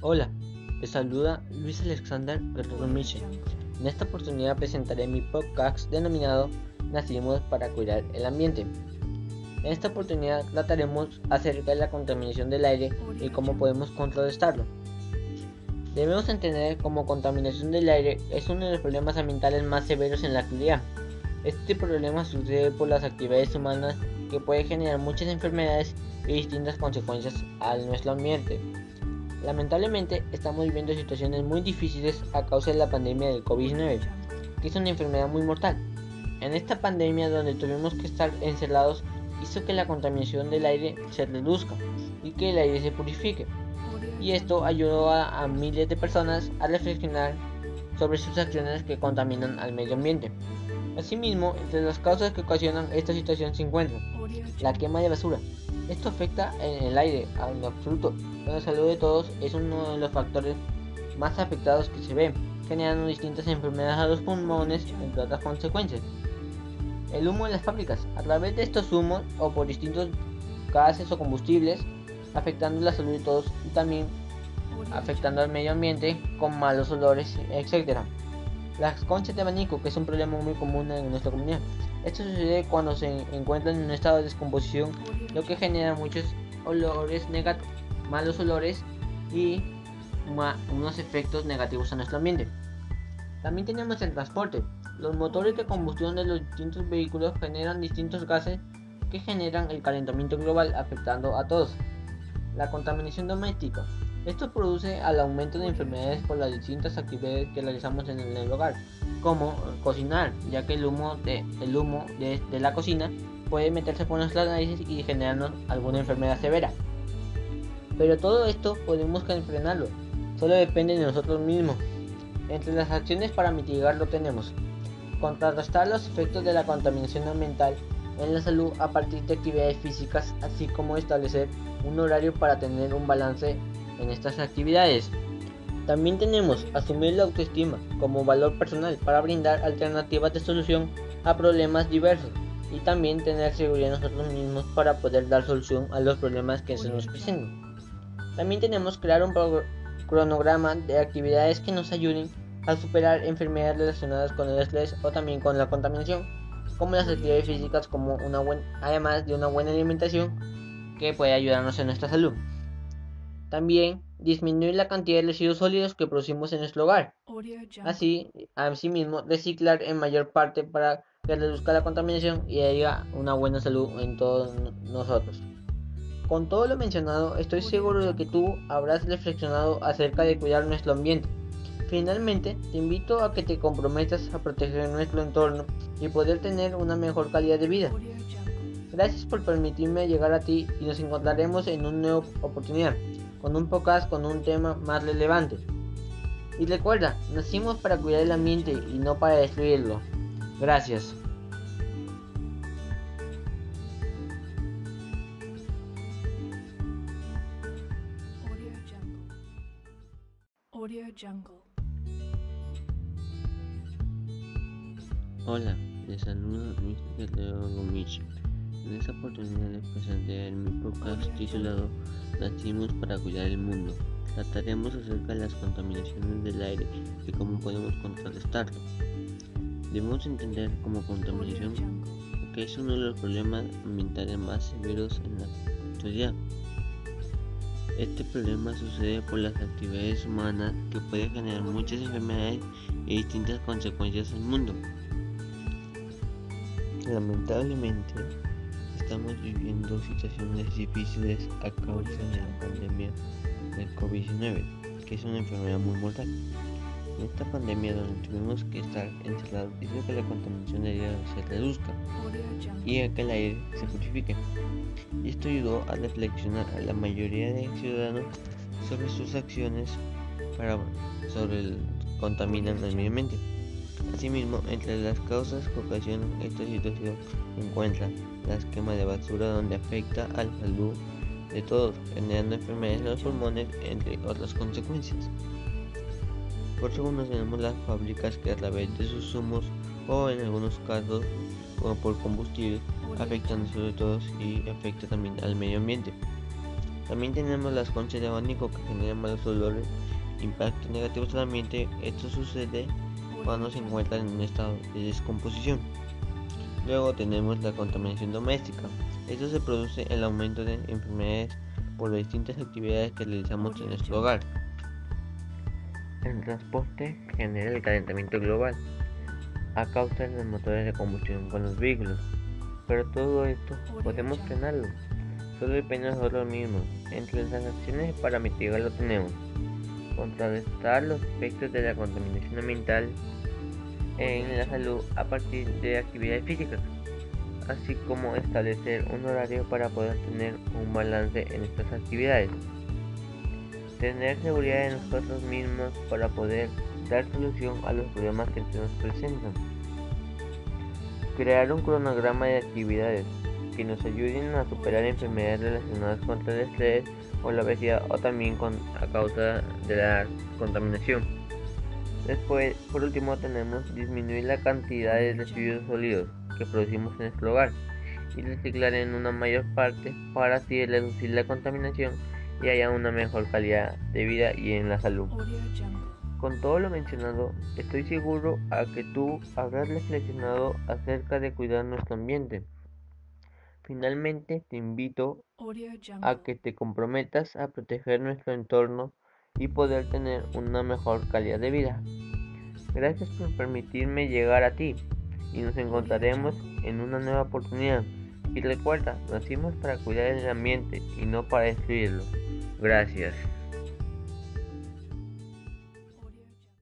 Hola, les saluda Luis Alexander Guerrero. En esta oportunidad presentaré mi podcast denominado Nacimos para cuidar el ambiente. En esta oportunidad trataremos acerca de la contaminación del aire y cómo podemos contrarrestarlo. Debemos entender como contaminación del aire es uno de los problemas ambientales más severos en la actualidad. Este problema sucede por las actividades humanas que puede generar muchas enfermedades y distintas consecuencias a nuestro ambiente. Lamentablemente estamos viviendo situaciones muy difíciles a causa de la pandemia del COVID-19, que es una enfermedad muy mortal. En esta pandemia donde tuvimos que estar encerrados hizo que la contaminación del aire se reduzca y que el aire se purifique. Y esto ayudó a, a miles de personas a reflexionar sobre sus acciones que contaminan al medio ambiente. Asimismo, entre las causas que ocasionan esta situación se encuentran la quema de basura. Esto afecta en el aire, en absoluto. La salud de todos es uno de los factores más afectados que se ven, generando distintas enfermedades a los pulmones, entre otras consecuencias. El humo en las fábricas. A través de estos humos o por distintos gases o combustibles, afectando la salud de todos y también afectando al medio ambiente con malos olores, etc. Las conchas de abanico, que es un problema muy común en nuestra comunidad. Esto sucede cuando se encuentran en un estado de descomposición, lo que genera muchos olores negativos, malos olores y unos efectos negativos a nuestro ambiente. También tenemos el transporte. Los motores de combustión de los distintos vehículos generan distintos gases que generan el calentamiento global afectando a todos. La contaminación doméstica. Esto produce al aumento de enfermedades por las distintas actividades que realizamos en el hogar, como cocinar, ya que el humo de, el humo de, de la cocina puede meterse por nuestras narices y generarnos alguna enfermedad severa. Pero todo esto podemos frenarlo, solo depende de nosotros mismos. Entre las acciones para mitigarlo tenemos contrarrestar los efectos de la contaminación ambiental en la salud a partir de actividades físicas, así como establecer un horario para tener un balance en estas actividades. También tenemos asumir la autoestima como valor personal para brindar alternativas de solución a problemas diversos y también tener seguridad en nosotros mismos para poder dar solución a los problemas que se nos presentan. También tenemos crear un cronograma de actividades que nos ayuden a superar enfermedades relacionadas con el estrés o también con la contaminación, como las actividades físicas como una buena, además de una buena alimentación que puede ayudarnos en nuestra salud. También disminuir la cantidad de residuos sólidos que producimos en nuestro hogar. Así, asimismo, reciclar en mayor parte para que reduzca la contaminación y haya una buena salud en todos nosotros. Con todo lo mencionado, estoy seguro de que tú habrás reflexionado acerca de cuidar nuestro ambiente. Finalmente, te invito a que te comprometas a proteger nuestro entorno y poder tener una mejor calidad de vida. Gracias por permitirme llegar a ti y nos encontraremos en una nueva oportunidad con un podcast con un tema más relevante. Y recuerda, nacimos para cuidar el ambiente y no para destruirlo. Gracias. Audio Jungle. Hola, les saluda Luis Guerrero Gomiche. En esta oportunidad les presentaré mi podcast titulado Nacimos para cuidar el mundo. Trataremos acerca de las contaminaciones del aire y cómo podemos contrarrestarlo. Debemos entender como contaminación que es uno de los problemas ambientales más severos en la actualidad. Este problema sucede por las actividades humanas que pueden generar muchas enfermedades y distintas consecuencias al mundo. Lamentablemente, estamos viviendo situaciones difíciles a causa de la pandemia del COVID-19, que es una enfermedad muy mortal. En esta pandemia donde tuvimos que estar encerrados hizo que la contaminación del aire se reduzca y que el aire se purifique. Y esto ayudó a reflexionar a la mayoría de ciudadanos sobre sus acciones para sobre el contaminan el medio ambiente. Asimismo, entre las causas que ocasionan esta situación se encuentran la quema de basura donde afecta a la salud de todos, generando enfermedades en los pulmones, entre otras consecuencias. Por segundo tenemos las fábricas que a través de sus humos o en algunos casos por combustible, afectando sobre todo y afecta también al medio ambiente. También tenemos las conchas de abanico que generan malos olores, impactos negativos al ambiente. Esto sucede cuando se encuentran en un estado de descomposición. Luego tenemos la contaminación doméstica. Esto se produce el aumento de enfermedades por las distintas actividades que realizamos en nuestro hogar. El transporte genera el calentamiento global a causa de los motores de combustión con los vehículos. Pero todo esto podemos frenarlo. Solo depende de nosotros mismos. Entre las acciones para mitigarlo tenemos contrarrestar los efectos de la contaminación ambiental en la salud a partir de actividades físicas, así como establecer un horario para poder tener un balance en estas actividades. Tener seguridad en nosotros mismos para poder dar solución a los problemas que se nos presentan. Crear un cronograma de actividades que nos ayuden a superar enfermedades relacionadas con el estrés o la obesidad o también con, a causa de la contaminación. Después, por último, tenemos disminuir la cantidad de residuos sólidos que producimos en nuestro hogar y reciclar en una mayor parte para así reducir la contaminación y haya una mejor calidad de vida y en la salud. Con todo lo mencionado, estoy seguro a que tú habrás reflexionado acerca de cuidar nuestro ambiente. Finalmente, te invito a que te comprometas a proteger nuestro entorno y poder tener una mejor calidad de vida. Gracias por permitirme llegar a ti y nos encontraremos en una nueva oportunidad. Y recuerda, nacimos para cuidar el ambiente y no para destruirlo. Gracias.